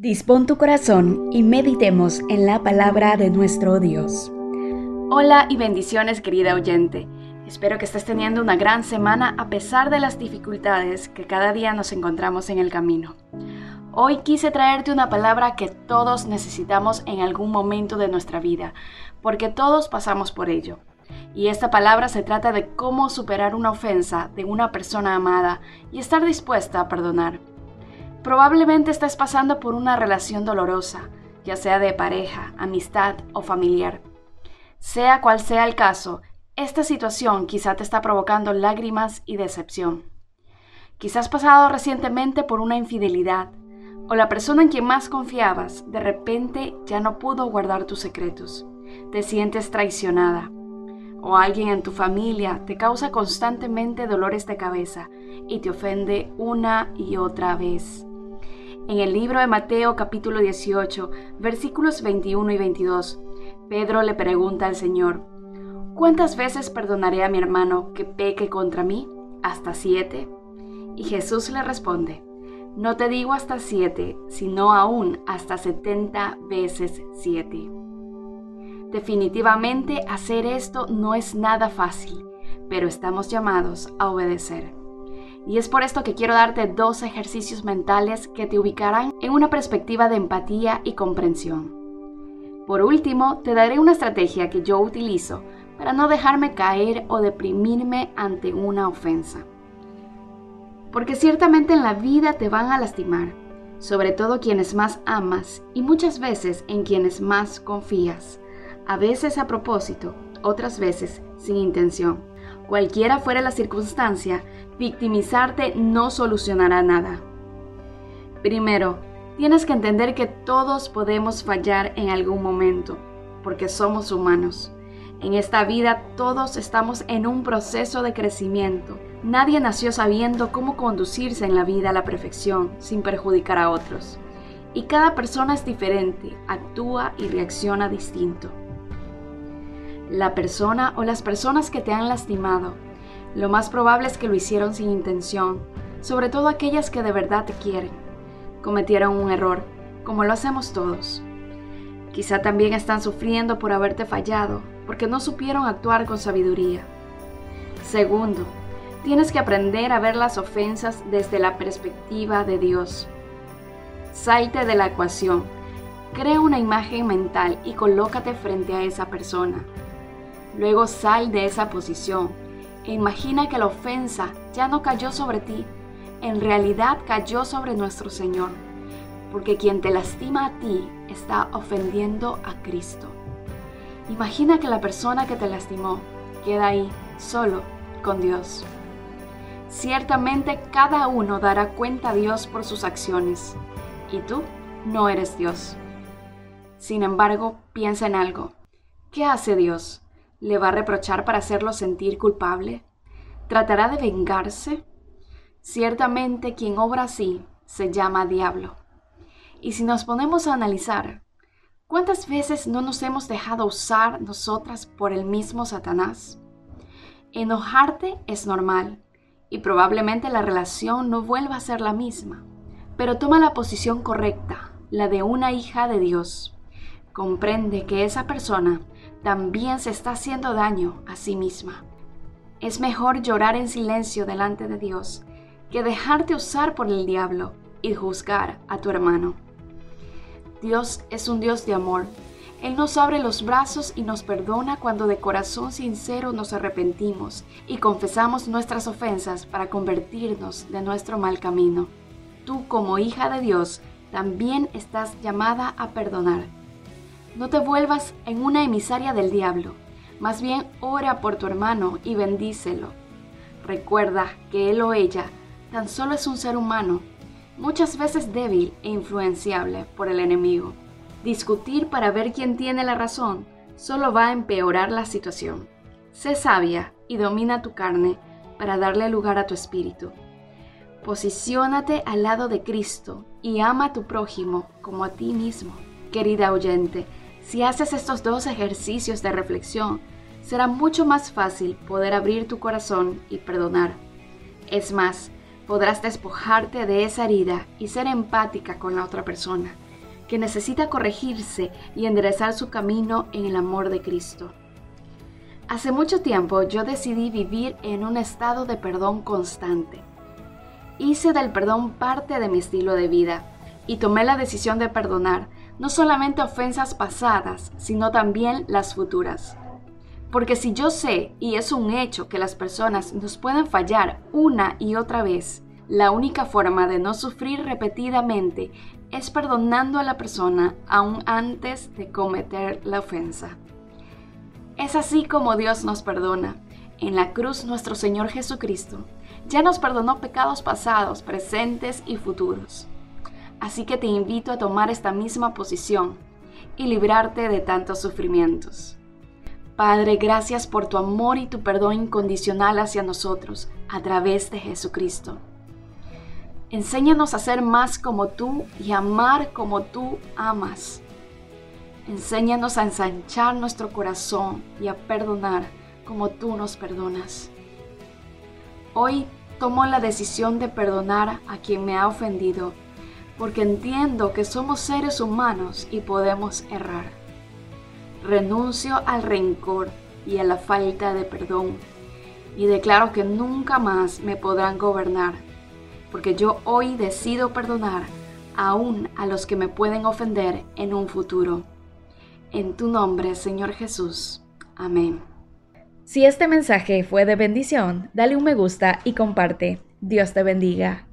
Dispón tu corazón y meditemos en la palabra de nuestro Dios. Hola y bendiciones querida oyente. Espero que estés teniendo una gran semana a pesar de las dificultades que cada día nos encontramos en el camino. Hoy quise traerte una palabra que todos necesitamos en algún momento de nuestra vida, porque todos pasamos por ello. Y esta palabra se trata de cómo superar una ofensa de una persona amada y estar dispuesta a perdonar. Probablemente estés pasando por una relación dolorosa, ya sea de pareja, amistad o familiar. Sea cual sea el caso, esta situación quizá te está provocando lágrimas y decepción. Quizás has pasado recientemente por una infidelidad, o la persona en quien más confiabas de repente ya no pudo guardar tus secretos. Te sientes traicionada. O alguien en tu familia te causa constantemente dolores de cabeza y te ofende una y otra vez. En el libro de Mateo capítulo 18, versículos 21 y 22, Pedro le pregunta al Señor, ¿cuántas veces perdonaré a mi hermano que peque contra mí? ¿Hasta siete? Y Jesús le responde, no te digo hasta siete, sino aún hasta setenta veces siete. Definitivamente hacer esto no es nada fácil, pero estamos llamados a obedecer. Y es por esto que quiero darte dos ejercicios mentales que te ubicarán en una perspectiva de empatía y comprensión. Por último, te daré una estrategia que yo utilizo para no dejarme caer o deprimirme ante una ofensa. Porque ciertamente en la vida te van a lastimar, sobre todo quienes más amas y muchas veces en quienes más confías, a veces a propósito, otras veces sin intención. Cualquiera fuera la circunstancia, victimizarte no solucionará nada. Primero, tienes que entender que todos podemos fallar en algún momento, porque somos humanos. En esta vida todos estamos en un proceso de crecimiento. Nadie nació sabiendo cómo conducirse en la vida a la perfección sin perjudicar a otros. Y cada persona es diferente, actúa y reacciona distinto la persona o las personas que te han lastimado. Lo más probable es que lo hicieron sin intención, sobre todo aquellas que de verdad te quieren. Cometieron un error, como lo hacemos todos. Quizá también están sufriendo por haberte fallado, porque no supieron actuar con sabiduría. Segundo, tienes que aprender a ver las ofensas desde la perspectiva de Dios. Salte de la ecuación, crea una imagen mental y colócate frente a esa persona. Luego sal de esa posición e imagina que la ofensa ya no cayó sobre ti, en realidad cayó sobre nuestro Señor, porque quien te lastima a ti está ofendiendo a Cristo. Imagina que la persona que te lastimó queda ahí, solo, con Dios. Ciertamente cada uno dará cuenta a Dios por sus acciones, y tú no eres Dios. Sin embargo, piensa en algo. ¿Qué hace Dios? ¿Le va a reprochar para hacerlo sentir culpable? ¿Tratará de vengarse? Ciertamente quien obra así se llama diablo. Y si nos ponemos a analizar, ¿cuántas veces no nos hemos dejado usar nosotras por el mismo Satanás? Enojarte es normal y probablemente la relación no vuelva a ser la misma, pero toma la posición correcta, la de una hija de Dios. Comprende que esa persona también se está haciendo daño a sí misma. Es mejor llorar en silencio delante de Dios que dejarte usar por el diablo y juzgar a tu hermano. Dios es un Dios de amor. Él nos abre los brazos y nos perdona cuando de corazón sincero nos arrepentimos y confesamos nuestras ofensas para convertirnos de nuestro mal camino. Tú como hija de Dios también estás llamada a perdonar no te vuelvas en una emisaria del diablo, más bien ora por tu hermano y bendícelo. Recuerda que él o ella tan solo es un ser humano, muchas veces débil e influenciable por el enemigo. Discutir para ver quién tiene la razón solo va a empeorar la situación. Sé sabia y domina tu carne para darle lugar a tu espíritu. Posiciónate al lado de Cristo y ama a tu prójimo como a ti mismo. Querida oyente, si haces estos dos ejercicios de reflexión, será mucho más fácil poder abrir tu corazón y perdonar. Es más, podrás despojarte de esa herida y ser empática con la otra persona, que necesita corregirse y enderezar su camino en el amor de Cristo. Hace mucho tiempo yo decidí vivir en un estado de perdón constante. Hice del perdón parte de mi estilo de vida y tomé la decisión de perdonar no solamente ofensas pasadas, sino también las futuras. Porque si yo sé, y es un hecho, que las personas nos pueden fallar una y otra vez, la única forma de no sufrir repetidamente es perdonando a la persona aún antes de cometer la ofensa. Es así como Dios nos perdona. En la cruz nuestro Señor Jesucristo ya nos perdonó pecados pasados, presentes y futuros. Así que te invito a tomar esta misma posición y librarte de tantos sufrimientos. Padre, gracias por tu amor y tu perdón incondicional hacia nosotros a través de Jesucristo. Enséñanos a ser más como tú y amar como tú amas. Enséñanos a ensanchar nuestro corazón y a perdonar como tú nos perdonas. Hoy tomo la decisión de perdonar a quien me ha ofendido porque entiendo que somos seres humanos y podemos errar. Renuncio al rencor y a la falta de perdón y declaro que nunca más me podrán gobernar, porque yo hoy decido perdonar aún a los que me pueden ofender en un futuro. En tu nombre, Señor Jesús. Amén. Si este mensaje fue de bendición, dale un me gusta y comparte. Dios te bendiga.